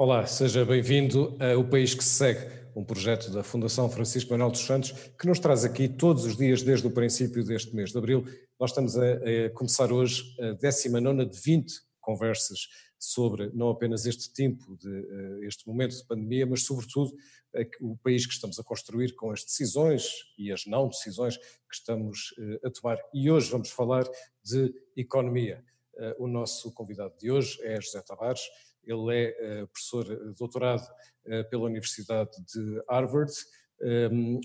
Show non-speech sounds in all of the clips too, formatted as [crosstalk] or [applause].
Olá, seja bem-vindo ao País que se Segue, um projeto da Fundação Francisco Manuel dos Santos que nos traz aqui todos os dias desde o princípio deste mês de abril. Nós estamos a, a começar hoje a 19 de 20 conversas sobre não apenas este tempo, de, eh, este momento de pandemia, mas sobretudo o país que estamos a construir com as decisões e as não decisões que estamos eh, a tomar. E hoje vamos falar de economia. Eh, o nosso convidado de hoje é José Tavares, ele é professor doutorado pela Universidade de Harvard,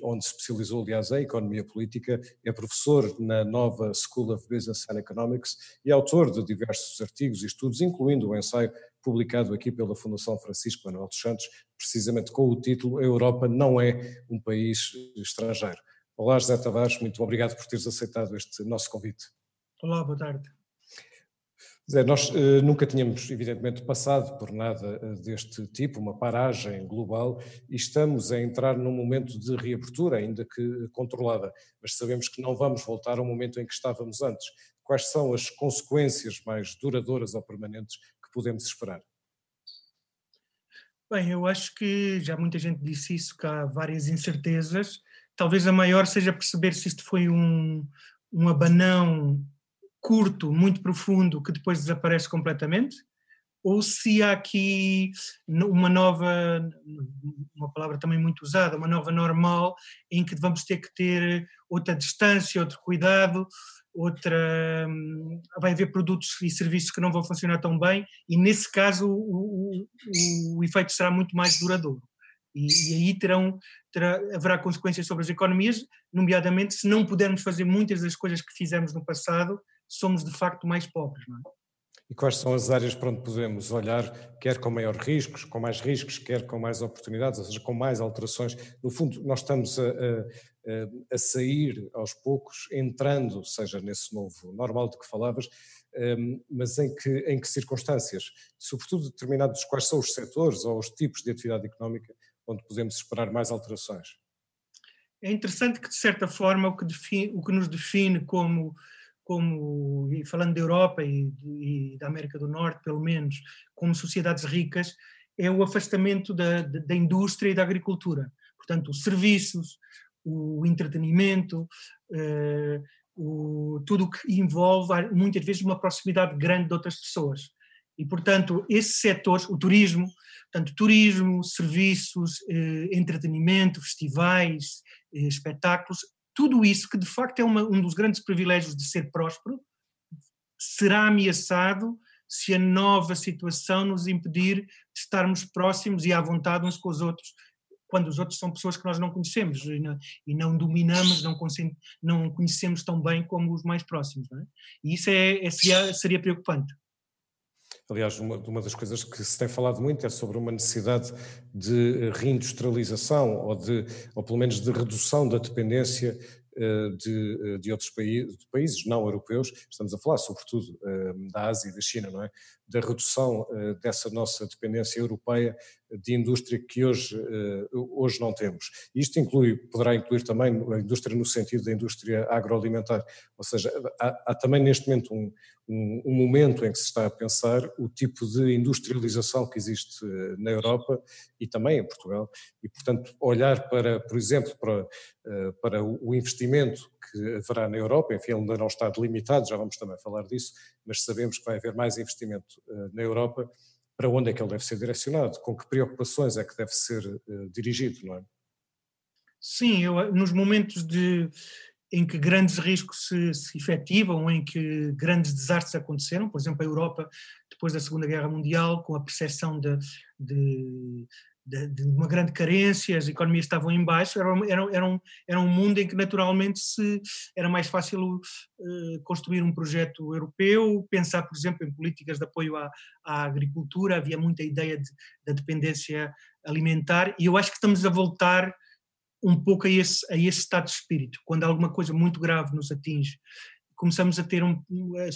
onde se especializou, aliás, em economia política, é professor na nova School of Business and Economics e autor de diversos artigos e estudos, incluindo o ensaio publicado aqui pela Fundação Francisco Manuel dos Santos, precisamente com o título A Europa não é um país estrangeiro. Olá, José Tavares, muito obrigado por teres aceitado este nosso convite. Olá, boa tarde. Zé, nós uh, nunca tínhamos, evidentemente, passado por nada uh, deste tipo, uma paragem global, e estamos a entrar num momento de reabertura, ainda que controlada, mas sabemos que não vamos voltar ao momento em que estávamos antes. Quais são as consequências mais duradouras ou permanentes que podemos esperar? Bem, eu acho que já muita gente disse isso, que há várias incertezas. Talvez a maior seja perceber se isto foi um, um abanão curto, muito profundo, que depois desaparece completamente, ou se há aqui uma nova, uma palavra também muito usada, uma nova normal, em que vamos ter que ter outra distância, outro cuidado, outra. Hum, vai haver produtos e serviços que não vão funcionar tão bem, e nesse caso o, o, o efeito será muito mais duradouro. E, e aí terão, terá, haverá consequências sobre as economias, nomeadamente se não pudermos fazer muitas das coisas que fizemos no passado, somos de facto mais pobres. Não é? E quais são as áreas para onde podemos olhar, quer com maior riscos, com mais riscos, quer com mais oportunidades, ou seja, com mais alterações? No fundo, nós estamos a, a, a sair aos poucos, entrando, seja nesse novo normal de que falavas, hum, mas em que, em que circunstâncias? Sobretudo determinados quais são os setores ou os tipos de atividade económica onde podemos esperar mais alterações? É interessante que, de certa forma, o que, define, o que nos define como como, falando da Europa e, e, da América do Norte, pelo menos, como sociedades ricas, é o afastamento da, da indústria e da agricultura. Portanto, os serviços, o entretenimento, eh, o, tudo o que envolve muitas vezes uma proximidade grande de outras pessoas. E, portanto, esses setores, o turismo, portanto, turismo, serviços, eh, entretenimento, festivais, eh, espetáculos, tudo isso, que de facto é uma, um dos grandes privilégios de ser próspero, será ameaçado se a nova situação nos impedir de estarmos próximos e à vontade uns com os outros, quando os outros são pessoas que nós não conhecemos e não, e não dominamos, não, não, conhecemos tão bem como os mais próximos. É? E isso é, é, seria, seria preocupante. Aliás, uma, uma, das coisas que se tem falado muito é sobre uma necessidade de reindustrialização ou, de, ou pelo menos de redução da dependência eh, de, eh, de outros países, de países não europeus, estamos a falar sobretudo eh, da Ásia e da China, não é? Da redução dessa nossa dependência europeia de indústria que hoje, hoje não temos. Isto inclui, poderá incluir também a indústria no sentido da indústria agroalimentar, ou seja, há, há também neste momento um, um, um, momento em que se está a pensar o tipo de industrialização que existe na Europa e também em Portugal, e portanto olhar para, por exemplo, para, para o investimento que haverá na Europa, enfim, ele ainda não está delimitado, já vamos também falar disso, mas sabemos que vai haver mais investimento na Europa, para onde é que ele deve ser direcionado, com que preocupações é que deve ser uh, dirigido, não é? Sim, eu, nos momentos de, em que grandes riscos se, se efetivam, em que grandes desastres aconteceram, por exemplo, a Europa, depois da Segunda Guerra Mundial, com a percepção de, de de, uma grande carência, as economias estavam em baixo, era, era, era, um, era um mundo em que naturalmente se, era mais fácil uh, construir um projeto europeu, pensar, por exemplo, em políticas de apoio à, à agricultura, havia muita ideia de, da dependência alimentar, e eu acho que estamos a voltar um pouco a esse, a esse estado de espírito, quando alguma coisa muito grave nos atinge, começamos a ter um,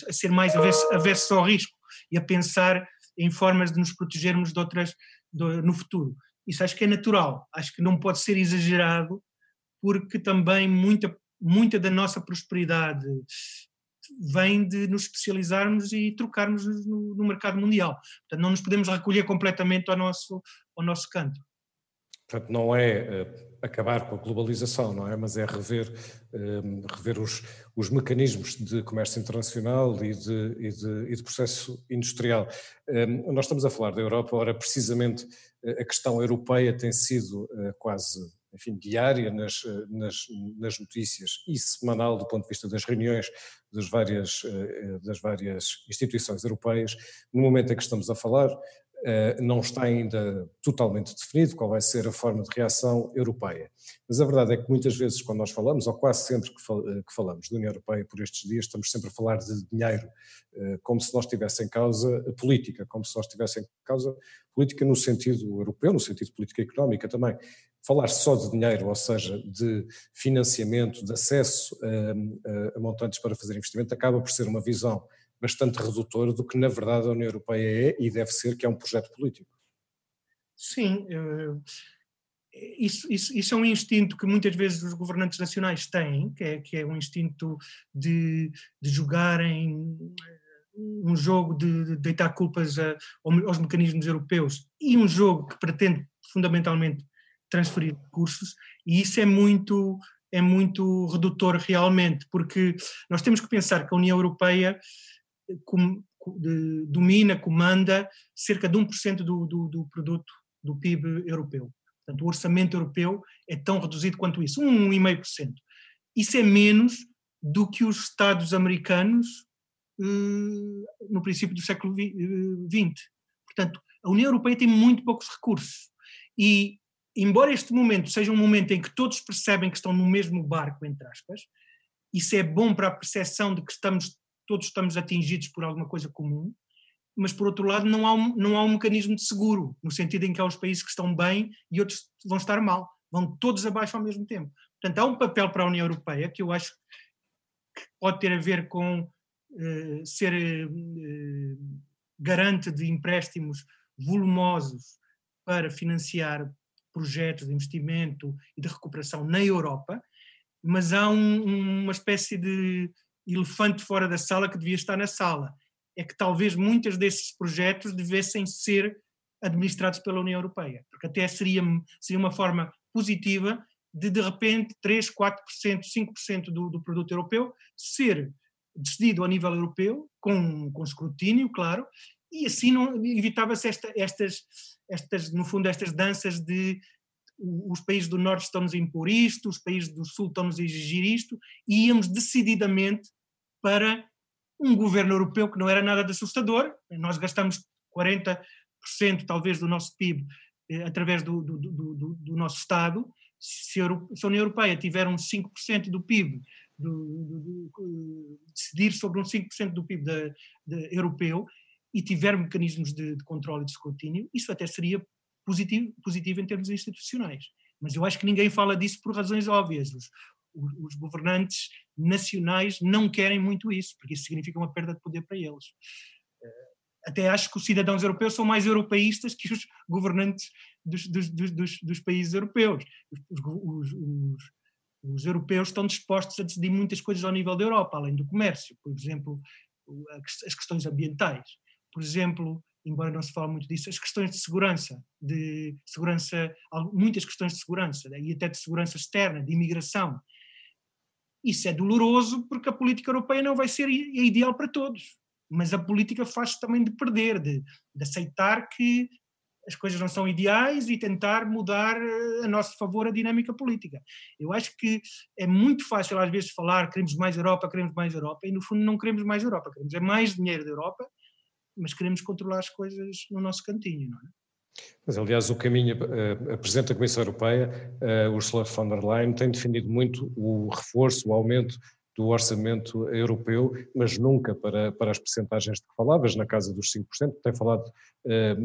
a ser mais aversos ao risco e a pensar em formas de nos protegermos de outras do, no futuro. Isso acho que é natural, acho que não pode ser exagerado, porque também muita, muita da nossa prosperidade vem de nos especializarmos e trocarmos no, no mercado mundial. Portanto, não nos podemos recolher completamente ao nosso, ao nosso canto. Portanto, não é uh, acabar com a globalização, não é? Mas é rever, uh, rever os, os mecanismos de comércio internacional e de, e de, e de processo industrial. Uh, nós estamos a falar da Europa, ora, precisamente a questão europeia tem sido quase enfim, diária nas, nas, nas, notícias e semanal do ponto de vista das reuniões das várias, das várias instituições europeias. No momento em que estamos a falar, eh, não está ainda totalmente definido qual vai ser a forma de reação europeia. Mas a verdade é que muitas vezes, quando nós falamos, ou quase sempre que falamos da União Europeia por estes dias, estamos sempre a falar de dinheiro, eh, como se nós tivesse em causa a política, como se nós tivesse em causa política no sentido europeu, no sentido política económica também. Falar só de dinheiro, ou seja, de financiamento, de acesso a montantes para fazer investimento, acaba por ser uma visão bastante redutor do que na verdade a União Europeia é e deve ser, que é um projeto político. Sim, eh, isso, isso, isso, é um instinto que muitas vezes os governantes nacionais têm, que é, que é um instinto de, de jogarem eh, um jogo de, de deitar culpas a, aos mecanismos europeus e um jogo que pretende fundamentalmente transferir recursos, e isso é muito é muito redutor realmente, porque nós temos que pensar que a União Europeia com, de, domina, comanda cerca de 1% do, do, do produto do PIB europeu. Portanto, o orçamento europeu é tão reduzido quanto isso, 1,5%. Isso é menos do que os Estados americanos eh, no princípio do século XX. Eh, Portanto, a União Europeia tem muito poucos recursos. E, embora este momento seja um momento em que todos percebem que estão no mesmo barco, entre aspas, isso é bom para a percepção de que estamos todos estamos atingidos por alguma coisa comum, mas por outro lado não há, um, não há um mecanismo de seguro, no sentido em que há os países que estão bem e outros vão estar mal, vão todos abaixo ao mesmo tempo. Portanto, há um papel para a União Europeia que eu acho que pode ter a ver com uh, ser uh, garante de empréstimos volumosos para financiar projetos de investimento e de recuperação na Europa, mas há um, uma espécie de elefante fora da sala que devia estar na sala. É que talvez muitos desses projetos devessem ser administrados pela União Europeia, porque até seria, seria uma forma positiva de, de repente, 3, 4%, 5% do, do produto europeu ser decidido a nível europeu, com, com escrutínio, claro, e assim evitava-se esta, estas, estas, no fundo, estas danças de os países do Norte estão-nos a impor isto, os países do Sul estão-nos a exigir isto, e íamos decididamente para um governo europeu que não era nada de assustador. Nós gastamos 40% talvez do nosso PIB eh, através do, do, do, do, nosso Estado. Se a, União Europeia tiver uns 5% do PIB, decidir sobre uns 5% do PIB de, europeu e tiver mecanismos de, de controle e de escrutínio, isso até seria positivo, positivo em termos institucionais. Mas eu acho que ninguém fala disso por razões óbvias. Os, os governantes nacionais não querem muito isso, porque isso significa uma perda de poder para eles. Eh, até acho que os cidadãos europeus são mais europeístas que os governantes dos, dos, dos, dos países europeus. Os, os, os, os, europeus estão dispostos a decidir muitas coisas ao nível da Europa, além do comércio, por exemplo, as questões ambientais. Por exemplo, embora não se fale muito disso, as questões de segurança, de segurança, muitas questões de segurança, e até de segurança externa, de imigração, isso é doloroso porque a política europeia não vai ser ideal para todos. Mas a política faz também de perder, de, de aceitar que as coisas não são ideais e tentar mudar eh, a nosso favor a dinâmica política. Eu acho que é muito fácil às vezes falar queremos mais Europa, queremos mais Europa, e no fundo não queremos mais Europa, queremos é mais dinheiro da Europa, mas queremos controlar as coisas no nosso cantinho, não é? Mas, aliás, o caminho, eh, a Presidente da Comissão Europeia, eh, Ursula von der Leyen, tem defendido muito o reforço, o aumento do orçamento europeu, mas nunca para, para as percentagens de que falavas, na casa dos 5%, tem falado eh,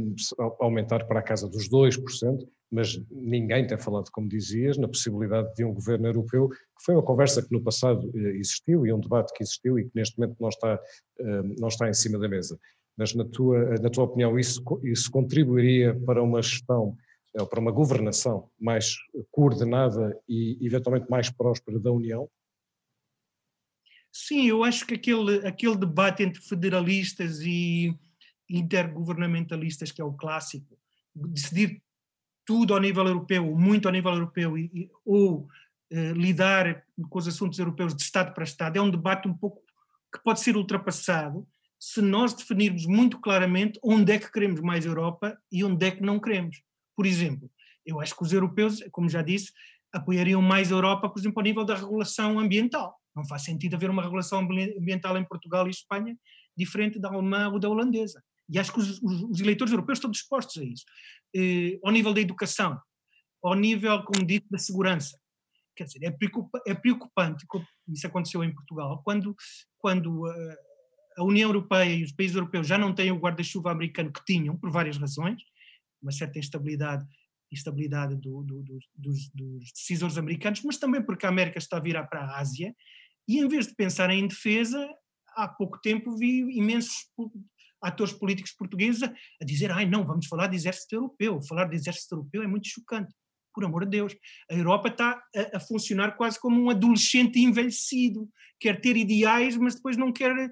aumentar para a casa dos 2%, mas ninguém tem falado, como dizias, na possibilidade de um governo europeu, que foi uma conversa que no passado eh, existiu e um debate que existiu e que neste momento não está, eh, não está em cima da mesa mas na tua, na tua opinião isso, isso contribuiria para uma gestão, ou para uma governação mais coordenada e eventualmente mais próspera da União? Sim, eu acho que aquele, aquele debate entre federalistas e intergovernamentalistas, que é o clássico, decidir tudo ao nível europeu, muito ao nível europeu, e, ou eh, lidar com os assuntos europeus de Estado para Estado, é um debate um pouco que pode ser ultrapassado se nós definirmos muito claramente onde é que queremos mais Europa e onde é que não queremos. Por exemplo, eu acho que os europeus, como já disse, apoiariam mais Europa, por exemplo, ao nível da regulação ambiental. Não faz sentido haver uma regulação ambiental em Portugal e Espanha diferente da alemã ou da holandesa. E acho que os, os, os eleitores europeus estão dispostos a isso. Eh, ao nível da educação, ao nível, como dito, da segurança. Quer dizer, é, preocupa, é preocupante, isso aconteceu em Portugal, quando, quando uh, a União Europeia e os países europeus já não têm o guarda-chuva americano que tinham, por várias razões, uma certa instabilidade, instabilidade do, do, do, dos, dos, decisores americanos, mas também porque a América está a virar para a Ásia, e em vez de pensar em defesa, há pouco tempo vi imensos atores políticos portugueses a, dizer ai não, vamos falar de exército europeu, falar de exército europeu é muito chocante por amor de Deus. A Europa está a, a, funcionar quase como um adolescente envelhecido, quer ter ideais, mas depois não quer eh,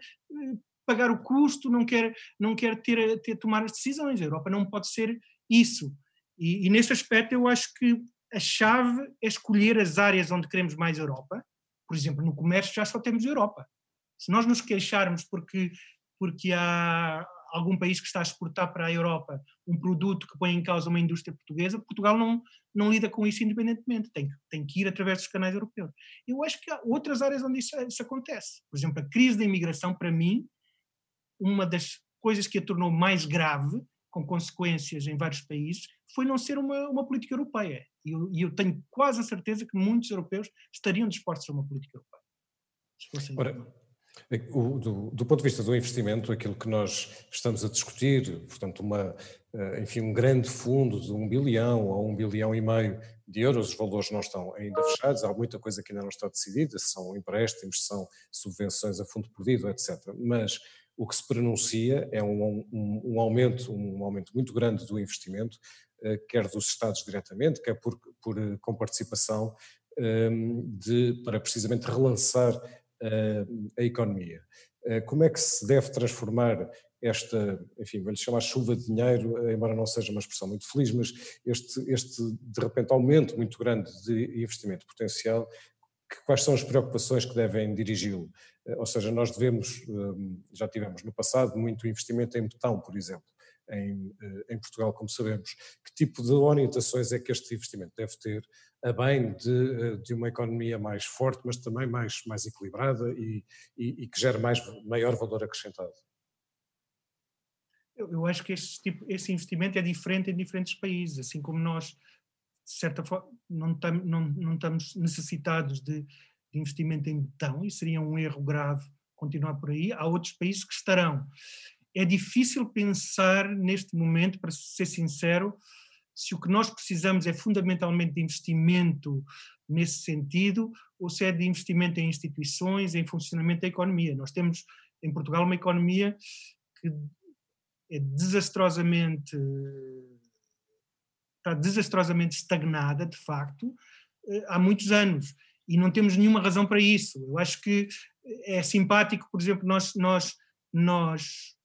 pagar o custo, não quer, não quer ter, ter tomar as decisões. A Europa não pode ser isso. E, e aspecto eu acho que a chave é escolher as áreas onde queremos mais Europa. Por exemplo, no comércio já só temos Europa. Se nós nos queixarmos porque, porque há algum país que está a exportar para a Europa um produto que põe em causa uma indústria portuguesa, Portugal não, não lida com isso independentemente, tem, tem que ir através dos canais europeus. Eu acho que há outras áreas onde isso, isso acontece. Por exemplo, a crise da imigração, para mim, uma das coisas que a tornou mais grave, com consequências em vários países, foi não ser uma, uma política europeia. E eu, eu, tenho quase a certeza que muitos europeus estariam dispostos a uma política europeia. Ora, o, do, do, ponto de vista do investimento, aquilo que nós estamos a discutir, portanto, uma, eh, enfim, um grande fundo de um bilhão ou um bilhão e meio de euros, os valores não estão ainda fechados, há muita coisa que ainda não está decidida, são empréstimos, são subvenções a fundo perdido, etc. Mas o que se pronuncia é um, um, um aumento, um aumento muito grande do investimento, eh, quer dos Estados diretamente, quer por, por eh, com participação, de, para precisamente relançar a economia. Eh, como é que se deve transformar esta, enfim, vou-lhe chamar chuva de dinheiro, embora não seja uma expressão muito feliz, mas este, este de repente aumento muito grande de investimento potencial, quais são as preocupações que devem dirigi-lo? Eh, ou seja, nós devemos, eh, já tivemos no passado muito investimento em betão, por exemplo, em, em Portugal, como sabemos. Que tipo de orientações é que este investimento deve ter a bem de, de uma economia mais forte, mas também mais, mais equilibrada e, e, e que gere mais, maior valor acrescentado? Eu, acho que esse, tipo, investimento é diferente em diferentes países, assim como nós, de certa forma, não, não, não estamos necessitados de, de investimento em betão, e seria um erro grave continuar por aí. Há outros países que estarão. É difícil pensar neste momento, para ser sincero, se o que nós precisamos é fundamentalmente de investimento nesse sentido, ou se é de investimento em instituições, em funcionamento da economia. Nós temos em Portugal uma economia que é desastrosamente está desastrosamente estagnada, de facto, eh, há muitos anos e não temos nenhuma razão para isso. Eu acho que é simpático, por exemplo, nós nós nós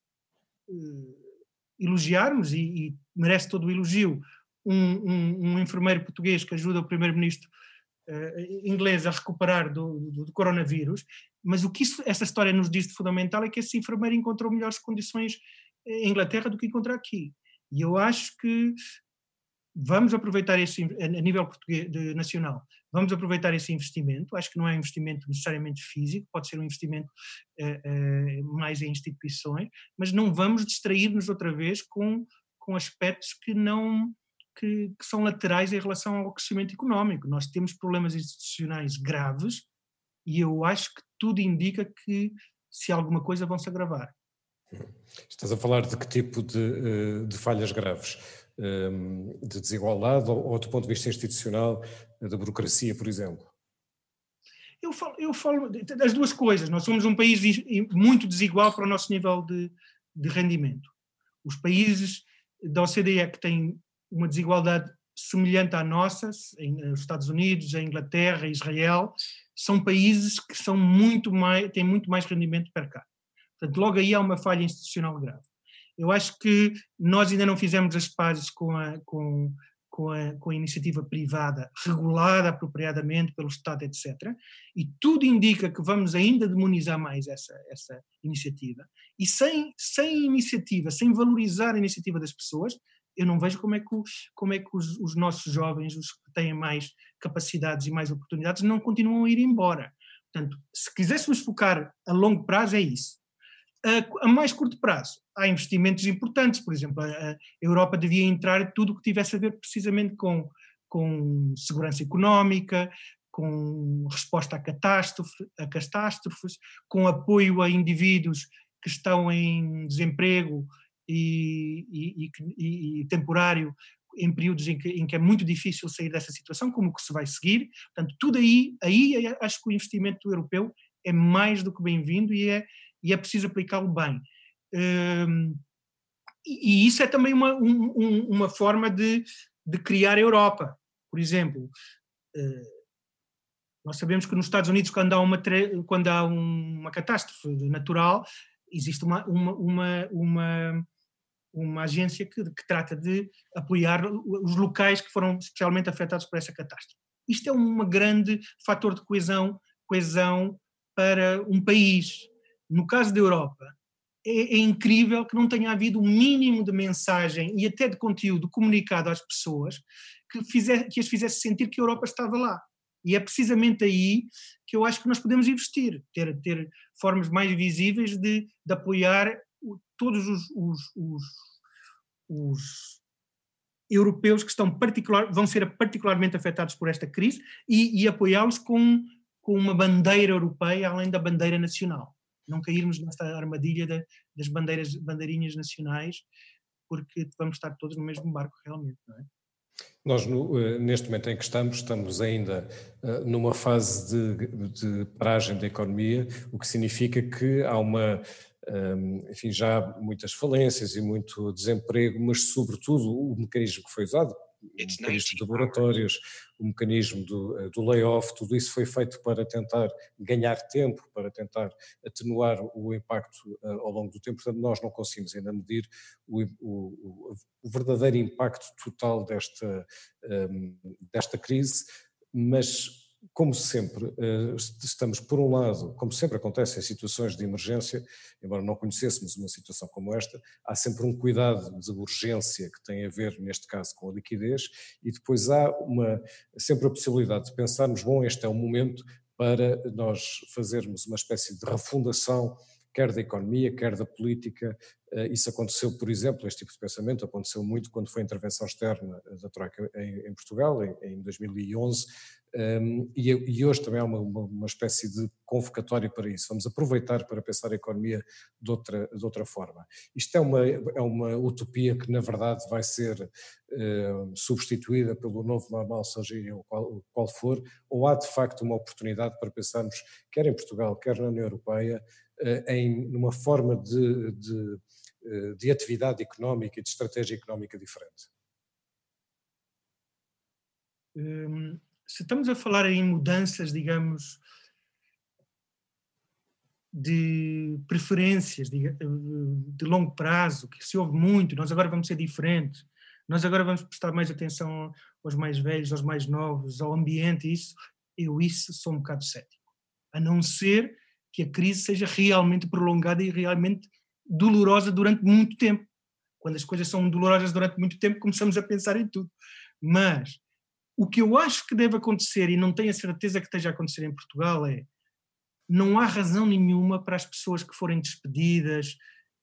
elogiarmos e, e merece todo o elogio um, um, um enfermeiro português que ajuda o primeiro-ministro uh, inglês a recuperar do, do, do, coronavírus, mas o que isso, essa história nos diz de fundamental é que esse enfermeiro encontrou melhores condições em Inglaterra do que encontrou aqui. E eu acho que vamos aproveitar esse, a nível português, de, nacional, vamos aproveitar esse investimento, acho que não é um investimento necessariamente físico, pode ser um investimento uh, uh, mais em instituições, mas não vamos distrair-nos outra vez com, com aspectos que não que, que, são laterais em relação ao crescimento económico. Nós temos problemas institucionais graves e eu acho que tudo indica que, se alguma coisa, vão se agravar. Estás a falar de que tipo de, eh, de falhas graves? Ehm, de desigualdade ou, do ponto de vista institucional, da burocracia, por exemplo? Eu falo, eu falo das duas coisas. Nós somos um país muito desigual para o nosso nível de, de rendimento. Os países da OCDE que têm uma desigualdade semelhante à nossa, eh, Estados Unidos, a Inglaterra, Israel, são países que são muito mais, têm muito mais rendimento per capita. Portanto, logo aí há uma falha institucional grave. Eu acho que nós ainda não fizemos as pazes com a, com, com a, com a iniciativa privada regulada apropriadamente pelo Estado, etc. E tudo indica que vamos ainda demonizar mais essa, essa iniciativa. E sem, sem iniciativa, sem valorizar a iniciativa das pessoas, eu não vejo como é que, como é que os, os, nossos jovens, os que têm mais capacidades e mais oportunidades, não continuam a ir embora. Portanto, se quiséssemos focar a longo prazo, é isso. A, a mais curto prazo, há investimentos importantes, por exemplo, a, a Europa devia entrar tudo o que tivesse a ver precisamente com, com segurança económica, com resposta a, catástrofe, a catástrofes, com apoio a indivíduos que estão em desemprego e, e, e, e temporário em períodos em que, em que, é muito difícil sair dessa situação, como que se vai seguir. Portanto, tudo aí, aí acho que o investimento europeu é mais do que bem-vindo e é, e é preciso aplicá-lo bem. Um, e isso é também uma, um, uma forma de, de criar a Europa. Por exemplo, uh, nós sabemos que nos Estados Unidos, quando há uma, quando há uma catástrofe natural, existe uma, uma, uma, uma uma agência que, que, trata de apoiar os locais que foram especialmente afetados por essa catástrofe. Isto é um grande fator de coesão, coesão para um país. No caso da Europa, é, é, incrível que não tenha havido um mínimo de mensagem e até de conteúdo comunicado às pessoas que, fizer, que as fizesse sentir que a Europa estava lá. E é precisamente aí que eu acho que nós podemos investir, ter, ter formas mais visíveis de, de apoiar todos os, os, os, os europeus que estão particular, vão ser particularmente afetados por esta crise e, e apoiá-los com, com uma bandeira europeia além da bandeira nacional. Não cairmos nesta armadilha das bandeiras, bandeirinhas nacionais, porque vamos estar todos no mesmo barco realmente, não é? Nós, no, eh, neste momento em que estamos, estamos ainda eh, numa fase de, de paragem da economia, o que significa que há uma enfim, já muitas falências e muito desemprego, mas sobretudo o mecanismo que foi usado, mecanismo de laboratórios, o mecanismo do, eh, do layoff, tudo isso foi feito para tentar ganhar tempo, para tentar atenuar o impacto uh, ao longo do tempo. Portanto, nós não conseguimos ainda medir o, o, o verdadeiro impacto total desta, um, desta crise, mas como sempre, eh, estamos, por um lado, como sempre acontece em situações de emergência, embora não conhecêssemos uma situação como esta, há sempre um cuidado de urgência que tem a ver, neste caso, com a liquidez, e depois há uma, sempre a possibilidade de pensarmos, bom, este é o momento para nós fazermos uma espécie de refundação quer da economia, quer da política. Eh, isso aconteceu, por exemplo, este tipo de pensamento aconteceu muito quando foi a intervenção externa da Troika em, Portugal, em, 2011, um, e, e, hoje também há uma, uma, uma, espécie de convocatória para isso. Vamos aproveitar para pensar a economia de outra, de outra forma. Isto é uma, é uma utopia que, na verdade, vai ser uh, substituída pelo novo normal, seja ele qual, qual for, ou há de facto uma oportunidade para pensarmos, quer em Portugal, quer na União Europeia, em numa forma de, de, uh, de atividade económica e de estratégia económica diferente. Hum, se estamos a falar em mudanças, digamos, de preferências de, de, longo prazo, que se ouve muito, nós agora vamos ser diferentes, nós agora vamos prestar mais atenção aos mais velhos, aos mais novos, ao ambiente, isso, eu isso sou um bocado cético. A não ser que a crise seja realmente prolongada e realmente dolorosa durante muito tempo. Quando as coisas são dolorosas durante muito tempo, começamos a pensar em tudo. Mas o que eu acho que deve acontecer, e não tenho a certeza que esteja a acontecer em Portugal, é não há razão nenhuma para as pessoas que forem despedidas,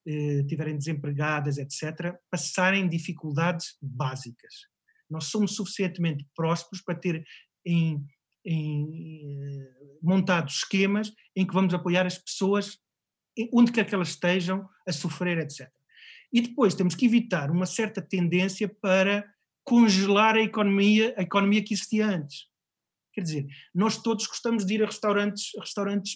eh, tiverem desempregadas, etc., passarem dificuldades básicas. Nós somos suficientemente prósperos para ter em, em, eh, montado esquemas em que vamos apoiar as pessoas onde quer que elas estejam a sofrer, etc. E depois temos que evitar uma certa tendência para congelar a economia, a economia que existia antes. Quer dizer, nós todos gostamos de ir a restaurantes, restaurantes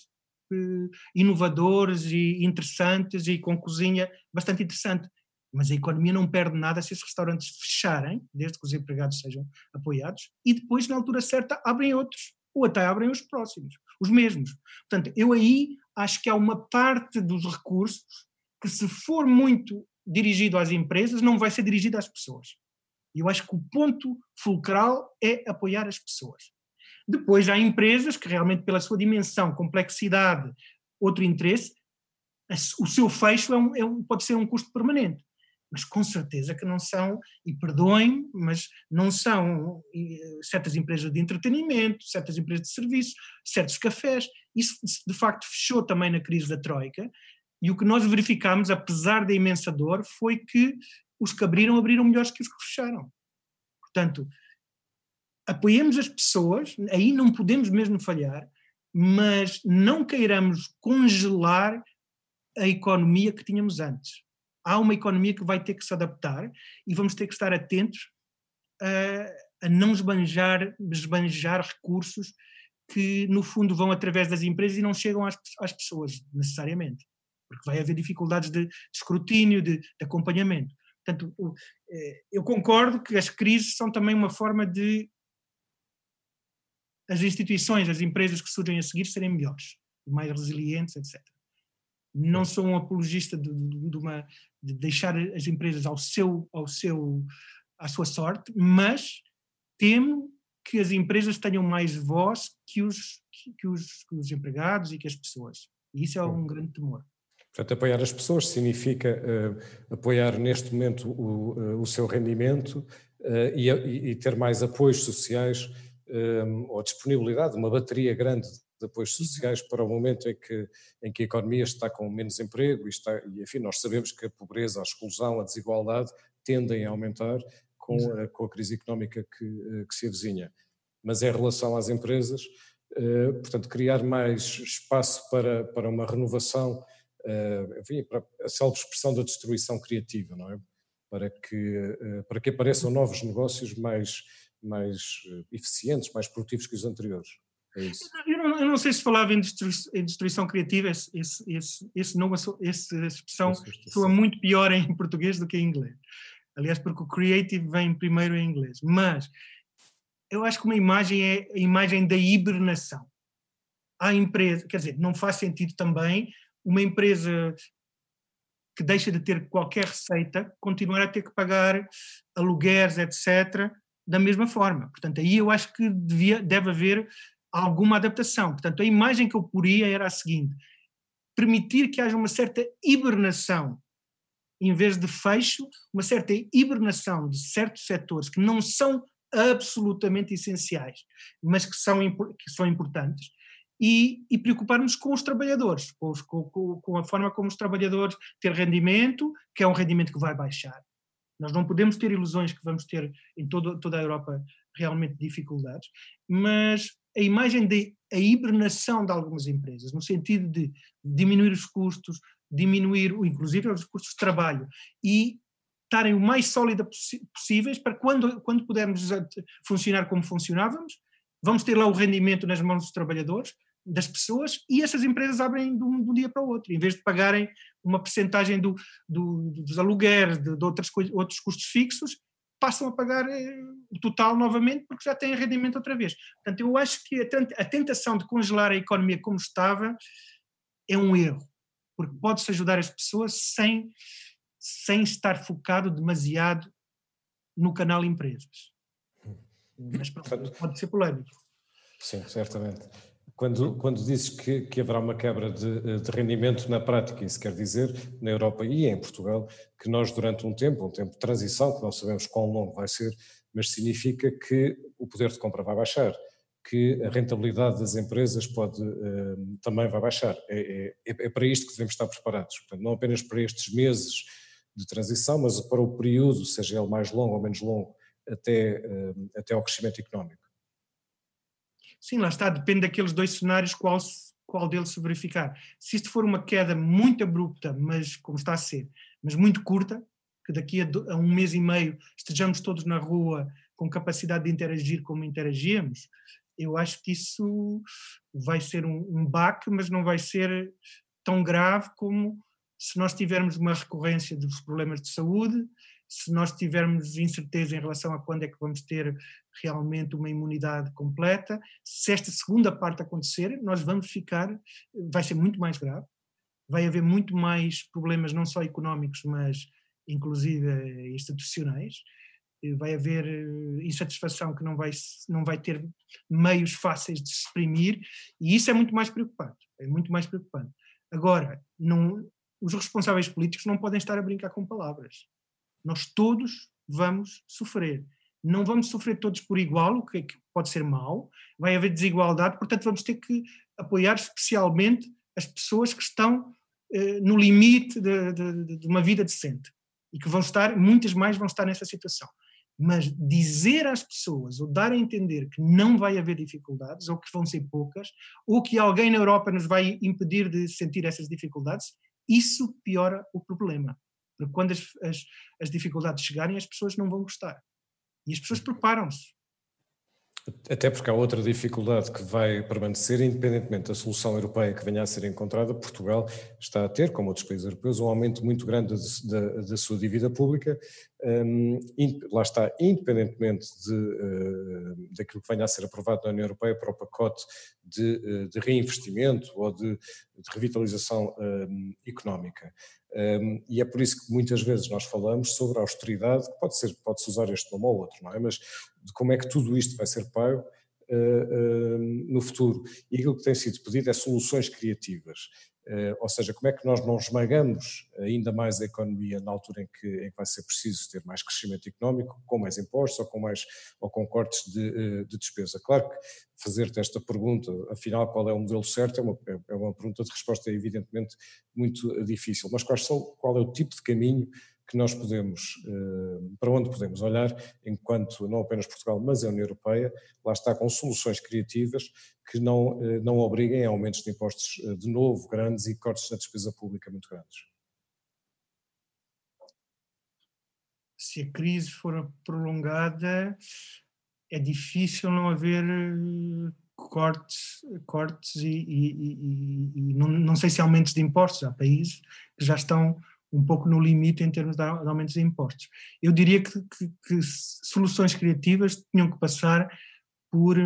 uh, inovadores e interessantes e com cozinha bastante interessante, Mas a economia não perde nada se esses restaurantes fecharem, desde que os empregados sejam apoiados, e depois, na altura certa, abrem outros, ou até abrem os próximos, os mesmos. Portanto, eu aí acho que há uma parte dos recursos que, se for muito dirigido às empresas, não vai ser dirigido às pessoas. E eu acho que o ponto fulcral é apoiar as pessoas. Depois há empresas que realmente, pela sua dimensão, complexidade, outro interesse, o seu fecho é um, é um, pode ser um custo permanente. Mas com certeza que não são, e perdoem, mas não são certas empresas de entretenimento, certas empresas de serviços, certos cafés. Isso de facto fechou também na crise da Troika. E o que nós verificamos, apesar da imensa dor, foi que os que abriram, abriram melhores que os que fecharam. Portanto, apoiemos as pessoas, aí não podemos mesmo falhar, mas não queiramos congelar a economia que tínhamos antes. Há uma economia que vai ter que se adaptar e vamos ter que estar atentos a, a não esbanjar, esbanjar recursos que, no fundo, vão através das empresas e não chegam às, às pessoas, necessariamente. Porque vai haver dificuldades de, escrutínio, de, de acompanhamento. Portanto, eh, eu concordo que as crises são também uma forma de as instituições, as empresas que surgem a seguir serem melhores, mais resilientes, etc. Não sou um apologista de, de, uma, de deixar as empresas ao seu, ao seu, à sua sorte, mas temo que as empresas tenham mais voz que os, que os, que os empregados e que as pessoas. E isso é um grande temor. Portanto, apoiar as pessoas significa uh, apoiar neste momento o, uh, o seu rendimento uh, e, e, ter mais apoios sociais ou disponibilidade, uma bateria grande de apoios sociais para o momento em que, em que a economia está com menos emprego e, está, e enfim, nós sabemos que a pobreza, a exclusão, a desigualdade tendem a aumentar com, a, com a crise económica que, que se avizinha. Mas em relação às empresas, portanto, criar mais espaço para, para uma renovação uh, enfim, para a célebre expressão da destruição criativa, não é? Para que, para que apareçam novos negócios mais, mais eh, eficientes, mais produtivos que os anteriores. É. Eu não, eu não sei se falava em, destruição, em destruição criativa, esse, esse, esse, esse nome, essa expressão soa muito pior em [laughs] português do que em inglês. Aliás, porque o creative vem primeiro em inglês. Mas eu acho que uma imagem é a imagem da hibernação. Há empresa, quer dizer, não faz sentido também uma empresa que deixa de ter qualquer receita continuar a ter que pagar alugueres, etc., da mesma forma. Portanto, aí eu acho que devia, deve haver alguma adaptação. Portanto, a imagem que eu poria era a seguinte: permitir que haja uma certa hibernação, em vez de fecho, uma certa hibernação de certos setores que não são absolutamente essenciais, mas que são, que são importantes, e, e preocuparmos com os trabalhadores, com, os, com, com, a forma como os trabalhadores ter rendimento, que é um rendimento que vai baixar. Nós não podemos ter ilusões que vamos ter em todo, toda a Europa realmente dificuldades, mas a imagem da hibernação de algumas empresas, no sentido de diminuir os custos, diminuir, inclusive, os custos de trabalho e estarem o mais sólida possíveis para quando, quando pudermos funcionar como funcionávamos, vamos ter lá o rendimento nas mãos dos trabalhadores, das pessoas e essas empresas abrem de um, de um, dia para o outro, em vez de pagarem uma percentagem do, do, dos alugueres, de, de outras outros custos fixos, passam a pagar eh, o total novamente porque já têm rendimento outra vez. Portanto, eu acho que a, tentação de congelar a economia como estava é um erro, porque pode-se ajudar as pessoas sem, sem estar focado demasiado no canal empresas. Mas pode ser polémico. Sim, certamente. Quando, quando dizes que, que haverá uma quebra de, de, rendimento na prática, isso quer dizer, na Europa e em Portugal, que nós durante um tempo, um tempo de transição, que não sabemos quão longo vai ser, mas significa que o poder de compra vai baixar, que a rentabilidade das empresas pode, uh, também vai baixar. É, é, é, para isto que devemos estar preparados, portanto, não apenas para estes meses de transição, mas para o período, seja ele mais longo ou menos longo, até, uh, até ao crescimento económico. Sim, lá está, depende daqueles dois cenários qual, qual deles se verificar. Se isto for uma queda muito abrupta, mas como está a ser, mas muito curta, que daqui a, a um mês e meio estejamos todos na rua com capacidade de interagir como interagíamos, eu acho que isso vai ser um, um baque, mas não vai ser tão grave como se nós tivermos uma recorrência dos problemas de saúde, se nós tivermos incerteza em relação a quando é que vamos ter realmente uma imunidade completa, se esta segunda parte acontecer, nós vamos ficar, vai ser muito mais grave, vai haver muito mais problemas, não só económicos, mas inclusive institucionais, vai haver eh, insatisfação que não vai, não vai ter meios fáceis de se exprimir, e isso é muito mais preocupante, é muito mais preocupante. Agora, não, os responsáveis políticos não podem estar a brincar com palavras. Nós todos vamos sofrer. Não vamos sofrer todos por igual, o que, é que pode ser mau, vai haver desigualdade, portanto vamos ter que apoiar especialmente as pessoas que estão eh, no limite de, de, de uma vida decente e que vão estar, muitas mais vão estar nessa situação. Mas dizer às pessoas, ou dar a entender que não vai haver dificuldades, ou que vão ser poucas, ou que alguém na Europa nos vai impedir de sentir essas dificuldades, isso piora o problema. Porque quando as, as, as dificuldades chegarem, as pessoas não vão gostar. E as pessoas preparam-se. Até porque há outra dificuldade que vai permanecer, independentemente da solução europeia que venha a ser encontrada, Portugal está a ter, como outros países europeus, um aumento muito grande da, sua dívida pública, lá está, independentemente de, uh, daquilo que venha a ser aprovado na União Europeia para o pacote de, uh, de reinvestimento ou de, de revitalização económica. E é por isso que muitas vezes nós falamos sobre a austeridade, que pode ser, pode-se usar este nome ou outro, não é? Mas de como é que tudo isto vai ser pago uh, no futuro. E aquilo que tem sido pedido é soluções criativas. Uh, ou seja, como é que nós não esmagamos ainda mais a economia na altura em que, em que vai ser preciso ter mais crescimento económico, com mais impostos ou com, mais, ou com cortes de, de despesa. Claro que fazer-te esta pergunta, afinal, qual é o modelo certo, é uma, é uma pergunta de resposta evidentemente muito difícil, mas quais são, qual é o tipo de caminho que nós podemos, eh, para onde podemos olhar, enquanto não apenas Portugal, mas a União Europeia, lá está com soluções criativas que não, eh, não obriguem a aumentos de impostos eh, de novo grandes e cortes na despesa pública muito grandes. Se a crise for prolongada, é difícil não haver cortes, cortes e, e, e, e não, não sei se aumentos de impostos. Há países que já estão um pouco no limite em termos de aumentos de impostos. Eu diria que, que, que soluções criativas tinham que passar por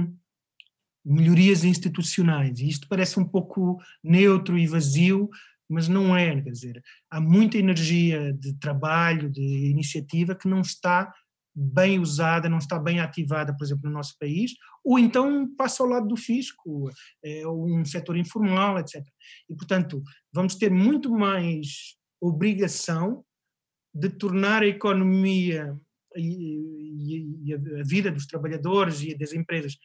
melhorias institucionais. E isto parece um pouco neutro e vazio, mas não é. Quer dizer, há muita energia de trabalho, de iniciativa que não está bem usada, não está bem ativada, por exemplo, no nosso país, ou então passa ao lado do fisco, é, um setor informal, etc. E, portanto, vamos ter muito mais obrigação de tornar a economia e, a vida dos trabalhadores e das empresas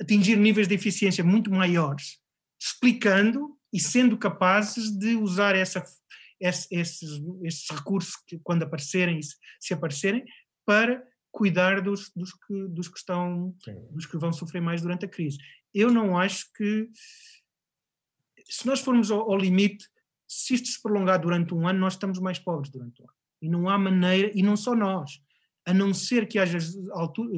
atingir níveis de eficiência muito maiores, explicando e sendo capazes de usar essa, esses, esses recursos que quando aparecerem, se aparecerem, para cuidar dos, dos, que, dos que estão, dos que vão sofrer mais durante a crise. Eu não acho que se nós formos ao, ao limite se isto se prolongar durante um ano, nós estamos mais pobres durante um ano. E não há maneira, e não só nós, a não ser que haja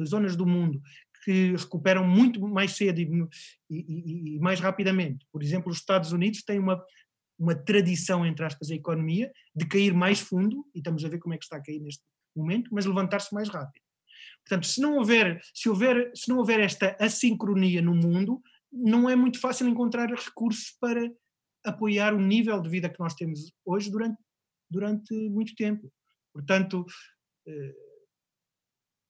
zonas do mundo que recuperam muito mais cedo e, e, e, mais rapidamente. Por exemplo, os Estados Unidos têm uma, uma tradição, entre aspas, a economia, de cair mais fundo, e estamos a ver como é que está a cair neste momento, mas levantar-se mais rápido. Portanto, se não houver, se houver, se não houver esta assincronia no mundo, não é muito fácil encontrar recursos para apoiar o nível de vida que nós temos hoje durante, durante muito tempo. Portanto, eh,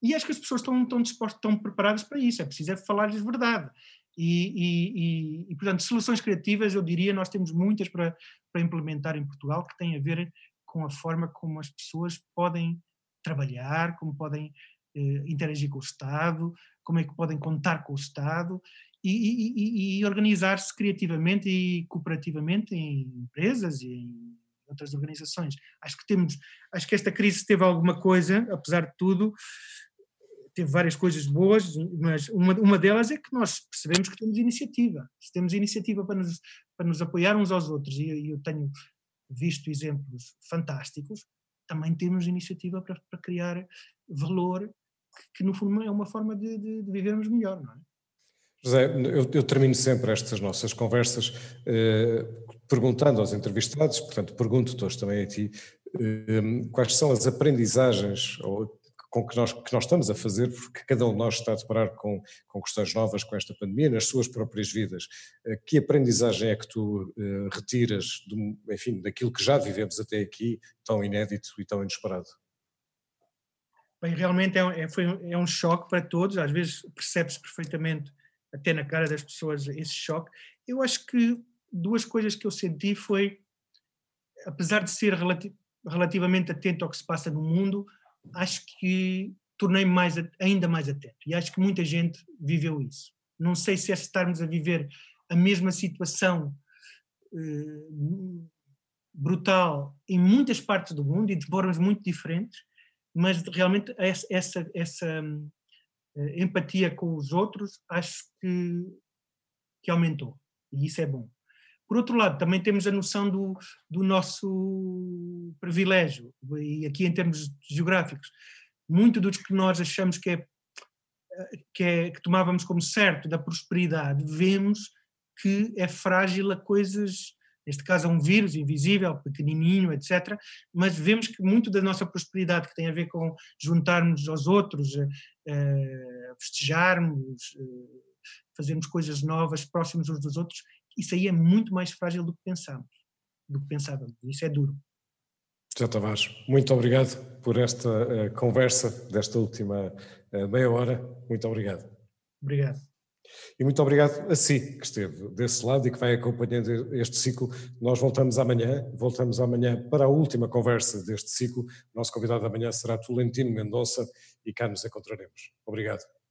e acho que as pessoas estão, estão dispostas, estão preparadas para isso, é preciso é falar-lhes verdade. E, e, e, e, portanto, soluções criativas, eu diria, nós temos muitas para, para implementar em Portugal que têm a ver com a forma como as pessoas podem trabalhar, como podem eh, interagir com o Estado, como é que podem contar com o Estado e, e, e organizar-se criativamente e cooperativamente em empresas e em outras organizações. Acho que temos, acho que esta crise teve alguma coisa, apesar de tudo, teve várias coisas boas, mas uma, uma delas é que nós percebemos que temos iniciativa. Temos iniciativa para nos, para nos apoiar uns aos outros, e eu tenho visto exemplos fantásticos, também temos iniciativa para, para criar valor, que, que, no fundo é uma forma de, de, de vivermos melhor, não é? José, eu, eu, termino sempre estas nossas conversas eh, perguntando aos entrevistados, portanto, pergunto-te hoje também a ti, quais são as aprendizagens ou com que nós, que nós estamos a fazer, porque cada um de nós está a deparar com, com questões novas com esta pandemia, nas suas próprias vidas. Eh, que aprendizagem é que tu uh, retiras, enfim, daquilo que já vivemos até aqui, tão inédito e tão inesperado? Bem, realmente é, é, foi, é um choque para todos, às vezes percebe-se perfeitamente, até na cara das pessoas, esse choque. Eu acho que duas coisas que eu senti foi, apesar de ser relati relativamente atento ao que se passa no mundo, acho que tornei-me mais, ainda mais atento. E acho que muita gente viveu isso. Não sei se é estarmos a viver a mesma situação eh, brutal em muitas partes do mundo e de formas muito diferentes, mas realmente essa, essa eh, empatia com os outros acho que, que aumentou. E isso é bom. Por outro lado, também temos a noção do, do nosso privilégio, e aqui em termos geográficos, muito dos que nós achamos que é, que, é, que tomávamos como certo da prosperidade, vemos que é frágil a coisas, neste caso a um vírus invisível, pequenininho, etc. Mas vemos que muito da nossa prosperidade, que tem a ver com juntarmos aos outros, uh, festejarmos, uh, fazermos coisas novas próximos uns dos outros, isso aí é muito mais frágil do que pensamos, do que pensávamos. Isso é duro. Já Tavares, muito obrigado por esta uh, conversa desta última uh, meia hora. Muito obrigado. Obrigado. E muito obrigado a si que esteve desse lado e que vai acompanhando este ciclo. Nós voltamos amanhã, voltamos amanhã para a última conversa deste ciclo. Nosso convidado amanhã será Tolentino Mendonça e cá nos encontraremos. Obrigado.